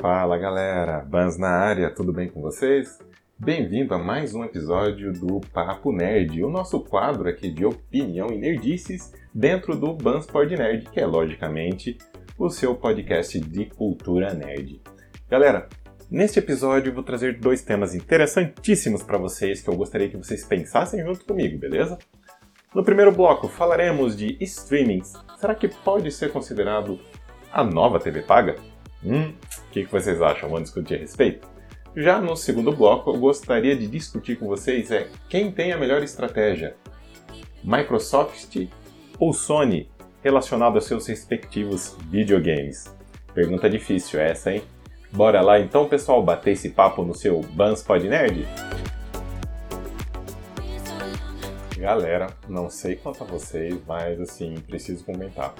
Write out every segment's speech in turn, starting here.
Fala galera, Bans na área, tudo bem com vocês? Bem-vindo a mais um episódio do Papo Nerd, o nosso quadro aqui de opinião e nerdices dentro do Bans Pod Nerd, que é logicamente o seu podcast de cultura nerd. Galera, neste episódio eu vou trazer dois temas interessantíssimos para vocês que eu gostaria que vocês pensassem junto comigo, beleza? No primeiro bloco falaremos de streamings. Será que pode ser considerado a nova TV paga? Hum, o que, que vocês acham? Vamos discutir a respeito? Já no segundo bloco, eu gostaria de discutir com vocês é quem tem a melhor estratégia, Microsoft ou Sony, relacionado aos seus respectivos videogames. Pergunta difícil essa, hein? Bora lá então, pessoal, bater esse papo no seu Bans Pod Nerd? Galera, não sei quanto a vocês, mas assim, preciso comentar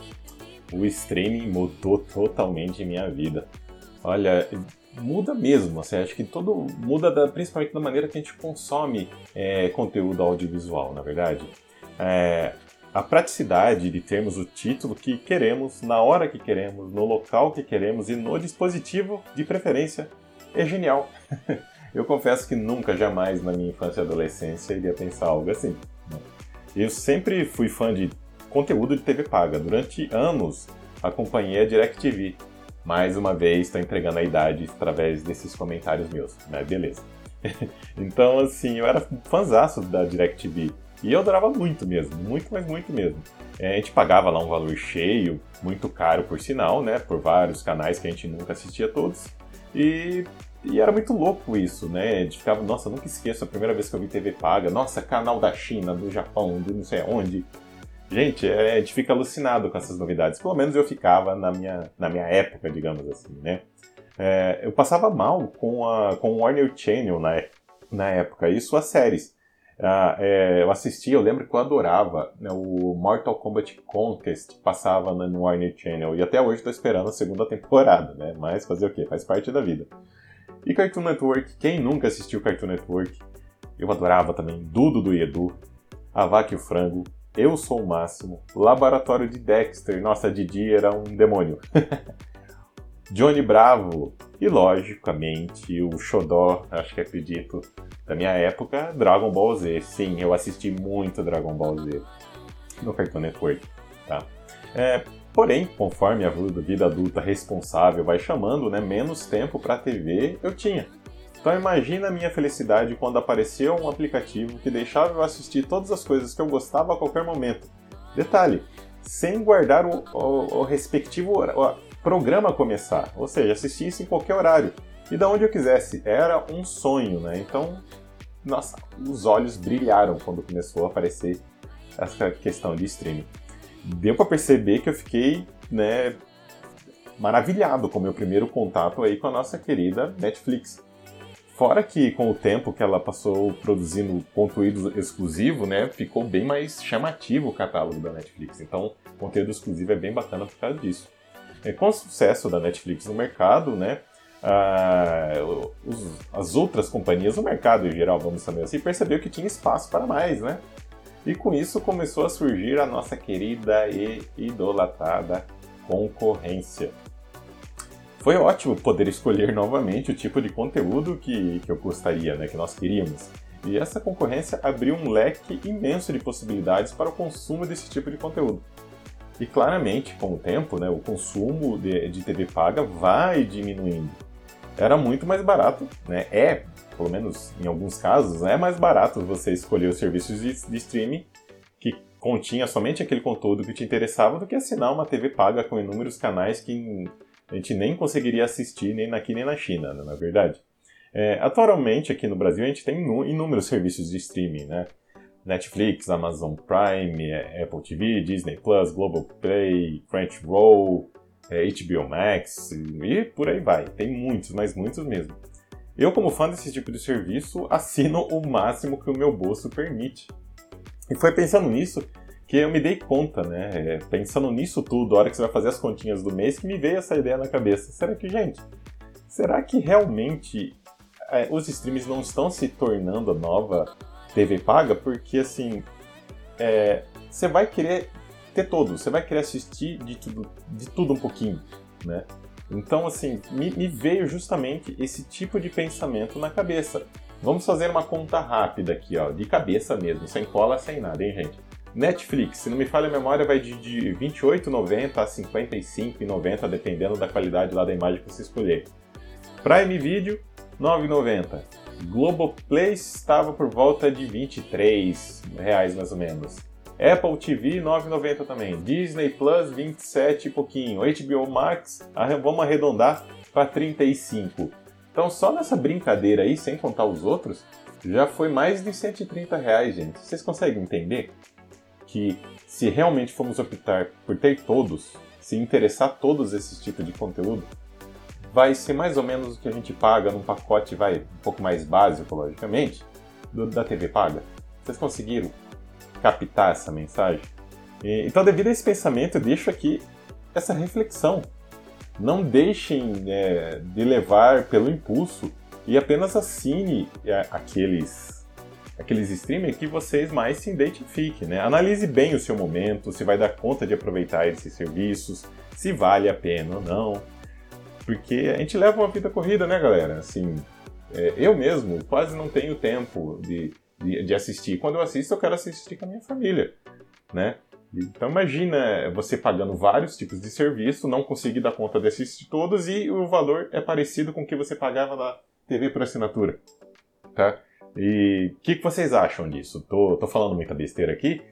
o streaming mudou totalmente minha vida. Olha, muda mesmo, assim, acho que todo muda da, principalmente da maneira que a gente consome é, conteúdo audiovisual, na verdade. É, a praticidade de termos o título que queremos, na hora que queremos, no local que queremos e no dispositivo de preferência é genial. Eu confesso que nunca, jamais na minha infância e adolescência iria pensar algo assim. Eu sempre fui fã de conteúdo de TV paga. Durante anos acompanhei a DirecTV. Mais uma vez, estou entregando a idade através desses comentários meus, né? Beleza. então, assim, eu era fãzaço da DirecTV. E eu adorava muito mesmo, muito, mas muito mesmo. É, a gente pagava lá um valor cheio, muito caro por sinal, né? Por vários canais que a gente nunca assistia todos. E, e era muito louco isso, né? A gente ficava, nossa, nunca esqueço a primeira vez que eu vi TV paga. Nossa, canal da China, do Japão, de não sei onde. Gente, é, a gente fica alucinado com essas novidades. Pelo menos eu ficava na minha, na minha época, digamos assim, né? É, eu passava mal com, a, com o Warner Channel na, na época, e suas séries. Ah, é, eu assistia, eu lembro que eu adorava né, o Mortal Kombat Conquest, passava no Warner Channel, e até hoje estou esperando a segunda temporada, né? Mas fazer o quê? Faz parte da vida. E Cartoon Network, quem nunca assistiu Cartoon Network? Eu adorava também Dudo do Edu, A Vaca e o Frango, eu Sou o Máximo, Laboratório de Dexter, nossa, Didi era um demônio. Johnny Bravo e, logicamente, o Xodó, acho que acredito, da minha época, Dragon Ball Z. Sim, eu assisti muito Dragon Ball Z no Cartoon Network, tá? É, porém, conforme a vida adulta responsável vai chamando, né, menos tempo para TV eu tinha. Então imagina a minha felicidade quando apareceu um aplicativo que deixava eu assistir todas as coisas que eu gostava a qualquer momento. Detalhe, sem guardar o, o, o respectivo o programa começar, ou seja, assistisse em qualquer horário e da onde eu quisesse. Era um sonho, né? Então, nossa, os olhos brilharam quando começou a aparecer essa questão de streaming. Deu para perceber que eu fiquei, né, maravilhado com o meu primeiro contato aí com a nossa querida Netflix. Fora que com o tempo que ela passou produzindo conteúdo exclusivo, né, ficou bem mais chamativo o catálogo da Netflix. Então, conteúdo exclusivo é bem bacana por causa disso. E com o sucesso da Netflix no mercado, né, os, as outras companhias, o mercado em geral, vamos saber assim, percebeu que tinha espaço para mais, né? E com isso começou a surgir a nossa querida e idolatrada concorrência foi ótimo poder escolher novamente o tipo de conteúdo que, que eu gostaria, né, que nós queríamos. E essa concorrência abriu um leque imenso de possibilidades para o consumo desse tipo de conteúdo. E claramente, com o tempo, né, o consumo de, de TV paga vai diminuindo. Era muito mais barato, né? É, pelo menos em alguns casos, é mais barato você escolher os serviços de, de streaming que continha somente aquele conteúdo que te interessava do que assinar uma TV paga com inúmeros canais que a gente nem conseguiria assistir nem aqui nem na China, né, na é verdade. É, atualmente, aqui no Brasil, a gente tem inúmeros serviços de streaming, né? Netflix, Amazon Prime, é, Apple TV, Disney Plus, Global Play, Crunchyroll, é, HBO Max e por aí vai. Tem muitos, mas muitos mesmo. Eu, como fã desse tipo de serviço, assino o máximo que o meu bolso permite. E foi pensando nisso que eu me dei conta, né? É, pensando nisso tudo, a hora que você vai fazer as continhas do mês, que me veio essa ideia na cabeça. Será que, gente, será que realmente é, os streams não estão se tornando a nova TV paga? Porque, assim, é, você vai querer ter todo, você vai querer assistir de tudo, de tudo um pouquinho, né? Então, assim, me, me veio justamente esse tipo de pensamento na cabeça. Vamos fazer uma conta rápida aqui, ó, de cabeça mesmo, sem cola, sem nada, hein, gente? Netflix, se não me falha a memória, vai de, de 28,90 a 55,90, dependendo da qualidade lá da imagem que você escolher. Prime Video, 9,90. Globoplay estava por volta de 23 reais mais ou menos. Apple TV 9,90 também. Disney Plus 27 e pouquinho. HBO Max, vamos arredondar para 35. Então só nessa brincadeira aí, sem contar os outros, já foi mais de 130 reais, gente. Vocês conseguem entender que se realmente formos optar por ter todos, se interessar todos esses tipos de conteúdo, vai ser mais ou menos o que a gente paga num pacote, vai um pouco mais básico, logicamente, do, da TV paga. Vocês conseguiram captar essa mensagem? E, então, devido a esse pensamento, eu deixo aqui essa reflexão. Não deixem é, de levar pelo impulso e apenas assine é, aqueles aqueles streamers que vocês mais se identifiquem, né? Analise bem o seu momento, se vai dar conta de aproveitar esses serviços, se vale a pena ou não. Porque a gente leva uma vida corrida, né, galera? Assim, é, eu mesmo quase não tenho tempo de, de, de, assistir. Quando eu assisto, eu quero assistir com a minha família, né? Então imagina você pagando vários tipos de serviço, não conseguir dar conta de assistir todos e o valor é parecido com o que você pagava na TV por assinatura, tá? E o que, que, vocês acham disso? Tô, tô falando muita besteira aqui?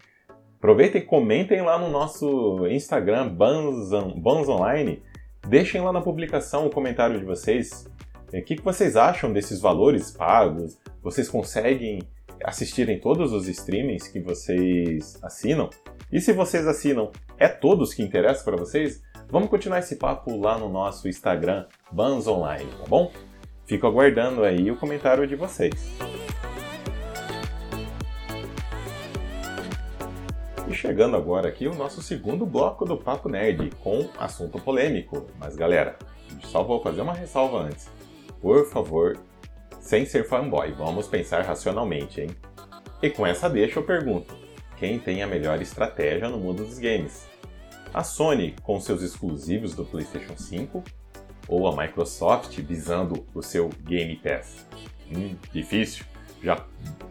Aproveitem e comentem lá no nosso Instagram, Bans, Online, Deixem lá na publicação o comentário de vocês. O que, que vocês acham desses valores pagos? Vocês conseguem assistir em todos os streamings que vocês assinam? E se vocês assinam, é todos que interessam para vocês? Vamos continuar esse papo lá no nosso Instagram, Bans Online, tá bom? Fico aguardando aí o comentário de vocês. E chegando agora aqui o nosso segundo bloco do Papo Nerd, com assunto polêmico. Mas galera, só vou fazer uma ressalva antes. Por favor, sem ser fanboy, vamos pensar racionalmente, hein? E com essa deixa eu pergunto: quem tem a melhor estratégia no mundo dos games? A Sony com seus exclusivos do PlayStation 5 ou a Microsoft visando o seu Game Pass? Hum, difícil já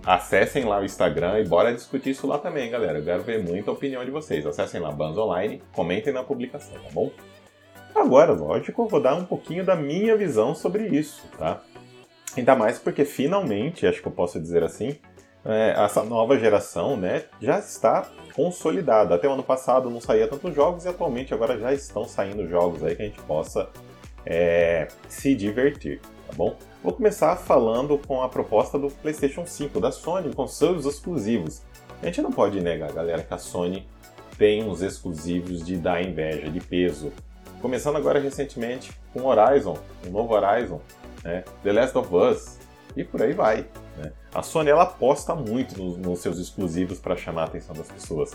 acessem lá o Instagram e bora discutir isso lá também, galera. Eu quero ver muita opinião de vocês. Acessem lá Bans Online, comentem na publicação, tá bom? Agora, lógico, eu vou dar um pouquinho da minha visão sobre isso, tá? Ainda mais porque finalmente, acho que eu posso dizer assim, é, essa nova geração, né, já está consolidada. Até o ano passado não saía tantos jogos e atualmente agora já estão saindo jogos aí que a gente possa é, se divertir, tá bom? Vou começar falando com a proposta do PlayStation 5 da Sony com seus exclusivos. A gente não pode negar, galera, que a Sony tem uns exclusivos de dar inveja, de peso. Começando agora recentemente com Horizon, o novo Horizon, né? The Last of Us e por aí vai. Né? A Sony ela aposta muito nos, nos seus exclusivos para chamar a atenção das pessoas.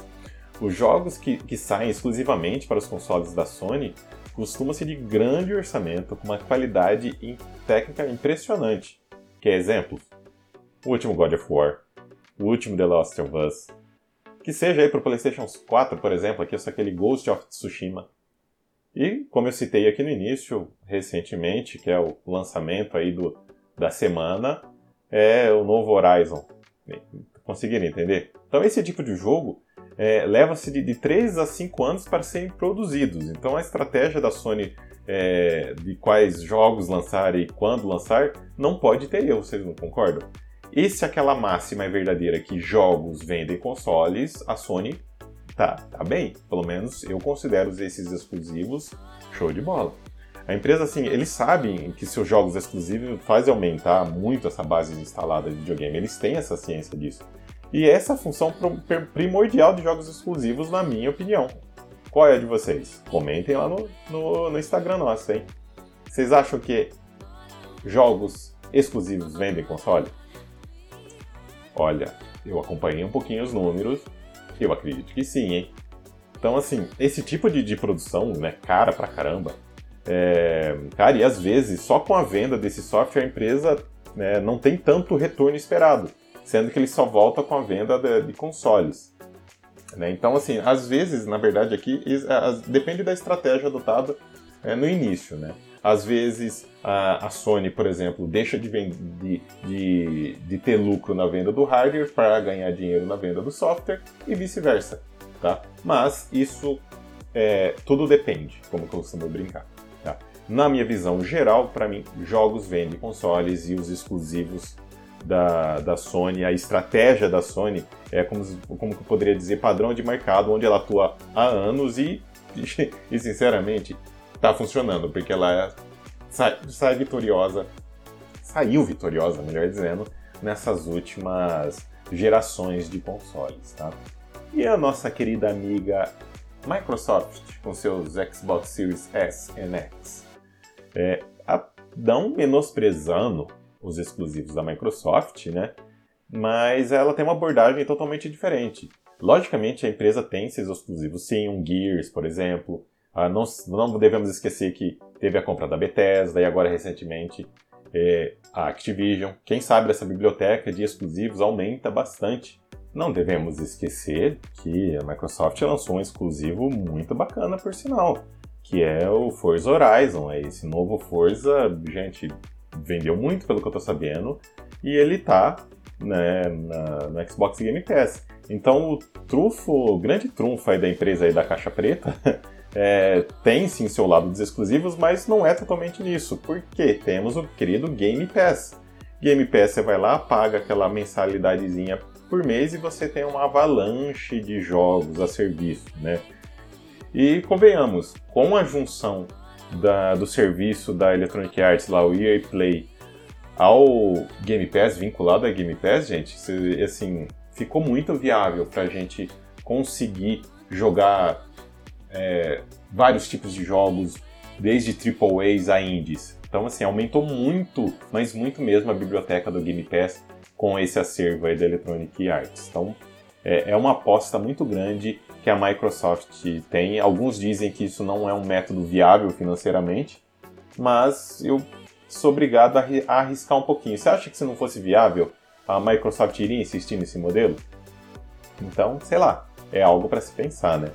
Os jogos que, que saem exclusivamente para os consoles da Sony costuma ser de grande orçamento, com uma qualidade técnica impressionante. Que é exemplo? O último God of War, o último The Last of Us, que seja aí para o PlayStation 4, por exemplo, aqui é aquele Ghost of Tsushima. E, como eu citei aqui no início, recentemente, que é o lançamento aí do, da semana, é o novo Horizon. Conseguiram entender? Então, esse tipo de jogo é, leva-se de, de 3 a 5 anos para serem produzidos. Então a estratégia da Sony é, de quais jogos lançar e quando lançar não pode ter erro, vocês não concordam? E se aquela máxima é verdadeira que jogos vendem consoles, a Sony tá, tá bem. Pelo menos eu considero esses exclusivos show de bola. A empresa, assim, eles sabem que seus jogos exclusivos fazem aumentar muito essa base instalada de videogame. Eles têm essa ciência disso. E essa é a função primordial de jogos exclusivos, na minha opinião. Qual é a de vocês? Comentem lá no, no, no Instagram nosso, hein? Vocês acham que jogos exclusivos vendem console? Olha, eu acompanhei um pouquinho os números, eu acredito que sim, hein? Então, assim, esse tipo de, de produção, né, cara pra caramba, é, cara, e às vezes, só com a venda desse software, a empresa né, não tem tanto retorno esperado sendo que ele só volta com a venda de, de consoles. Né? Então, assim, às vezes, na verdade, aqui depende da estratégia adotada é, no início, né? Às vezes a, a Sony, por exemplo, deixa de, de, de, de ter lucro na venda do hardware para ganhar dinheiro na venda do software e vice-versa, tá? Mas isso é, tudo depende, como eu costumo brincar. Tá? Na minha visão geral, para mim, jogos vendem consoles e os exclusivos da, da Sony, a estratégia da Sony é como, como eu poderia dizer, padrão de mercado, onde ela atua há anos e, e sinceramente, tá funcionando, porque ela sai, sai vitoriosa, saiu vitoriosa, melhor dizendo, nessas últimas gerações de consoles, tá? E a nossa querida amiga Microsoft, com seus Xbox Series S e X, é, a, não menosprezando os exclusivos da Microsoft, né? Mas ela tem uma abordagem totalmente diferente. Logicamente, a empresa tem seus exclusivos, sim, um Gears, por exemplo, ah, não, não, devemos esquecer que teve a compra da Bethesda e agora recentemente é, a Activision. Quem sabe essa biblioteca de exclusivos aumenta bastante. Não devemos esquecer que a Microsoft lançou um exclusivo muito bacana, por sinal, que é o Forza Horizon. É esse novo Forza, gente, vendeu muito pelo que eu tô sabendo, e ele tá né, na, no Xbox Game Pass. Então o trufo, o grande trunfo aí da empresa aí da caixa preta é, tem sim seu lado dos exclusivos, mas não é totalmente nisso, porque temos o querido Game Pass. Game Pass você vai lá, paga aquela mensalidadezinha por mês e você tem uma avalanche de jogos a serviço, né? E convenhamos, com a junção da, do serviço da Electronic Arts, lá o EA Play, ao Game Pass, vinculado a Game Pass, gente, assim, ficou muito viável para a gente conseguir jogar é, vários tipos de jogos, desde AAAs a indies. Então, assim, aumentou muito, mas muito mesmo a biblioteca do Game Pass com esse acervo aí da Electronic Arts. Então, é, é uma aposta muito grande que a Microsoft tem. Alguns dizem que isso não é um método viável financeiramente, mas eu sou obrigado a arriscar um pouquinho. Você acha que se não fosse viável, a Microsoft iria insistir nesse modelo? Então, sei lá, é algo para se pensar, né?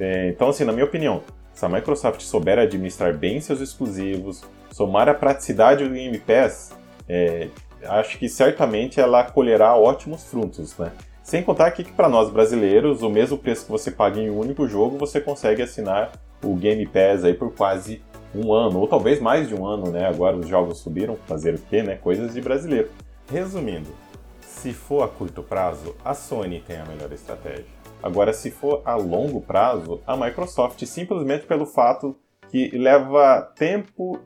É, então, assim, na minha opinião, se a Microsoft souber administrar bem seus exclusivos, somar a praticidade do Game Pass, é, acho que certamente ela colherá ótimos frutos, né? Sem contar aqui que para nós brasileiros, o mesmo preço que você paga em um único jogo, você consegue assinar o Game Pass aí por quase um ano, ou talvez mais de um ano, né? Agora os jogos subiram, fazer o quê, né? Coisas de brasileiro. Resumindo, se for a curto prazo, a Sony tem a melhor estratégia. Agora, se for a longo prazo, a Microsoft, simplesmente pelo fato que leva tempo,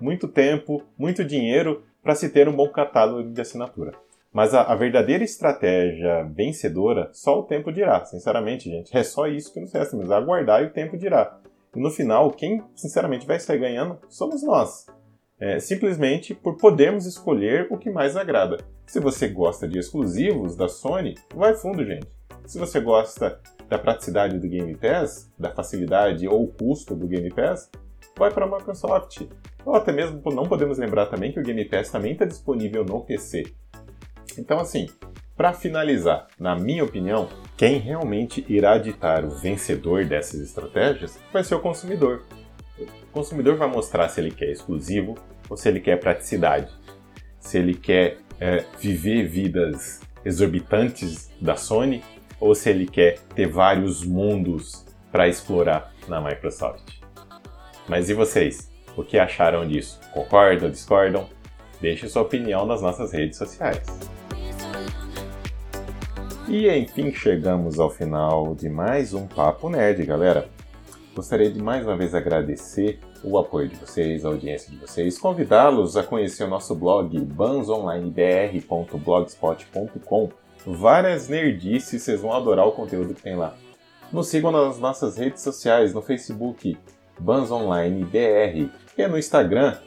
muito tempo, muito dinheiro para se ter um bom catálogo de assinatura. Mas a, a, verdadeira estratégia vencedora, só o tempo dirá. Sinceramente, gente, é só isso que nos resta, mas aguardar e o tempo dirá. E no final, quem sinceramente vai sair ganhando somos nós. É, simplesmente por podermos escolher o que mais agrada. Se você gosta de exclusivos da Sony, vai fundo, gente. Se você gosta da praticidade do Game Pass, da facilidade ou custo do Game Pass, vai para a Microsoft. Ou até mesmo não podemos lembrar também que o Game Pass também está disponível no PC. Então, assim, para finalizar, na minha opinião, quem realmente irá ditar o vencedor dessas estratégias vai ser o consumidor. O consumidor vai mostrar se ele quer exclusivo ou se ele quer praticidade, se ele quer é, viver vidas exorbitantes da Sony ou se ele quer ter vários mundos para explorar na Microsoft. Mas e vocês? O que acharam disso? Concordam, discordam? Deixe sua opinião nas nossas redes sociais. E enfim chegamos ao final de mais um Papo Nerd, galera. Gostaria de mais uma vez agradecer o apoio de vocês, a audiência de vocês, convidá-los a conhecer o nosso blog bansonlinebr.blogspot.com várias nerdices, vocês vão adorar o conteúdo que tem lá. Nos sigam nas nossas redes sociais, no Facebook, Bans Online BR, e no Instagram,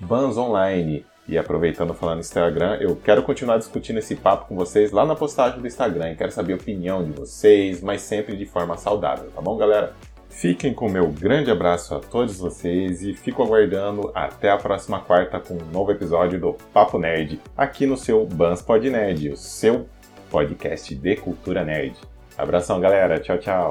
Bans Online. E aproveitando falando no Instagram, eu quero continuar discutindo esse papo com vocês lá na postagem do Instagram. quero saber a opinião de vocês, mas sempre de forma saudável, tá bom, galera? Fiquem com meu grande abraço a todos vocês e fico aguardando até a próxima quarta com um novo episódio do Papo Nerd, aqui no seu Bans Pod Nerd, o seu podcast de cultura nerd. Abração, galera. Tchau, tchau.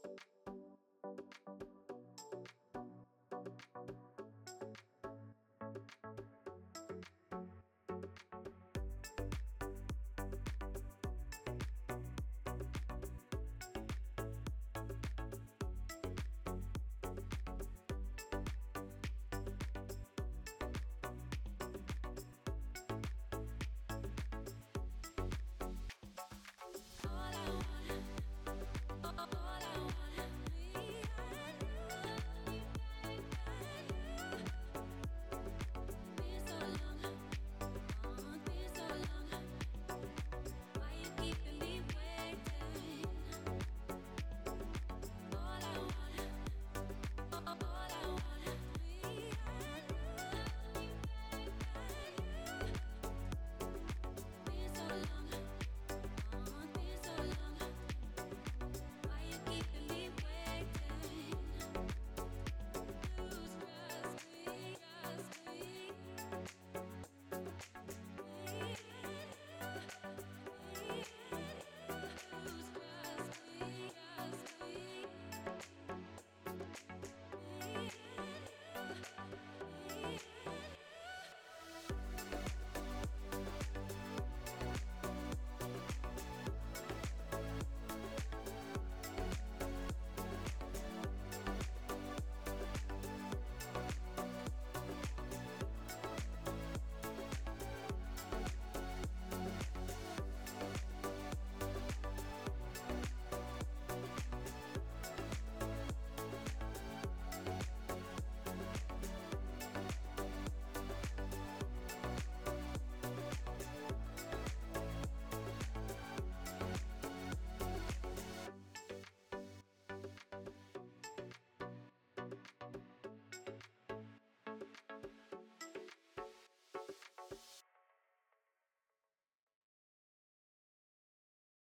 Thank you.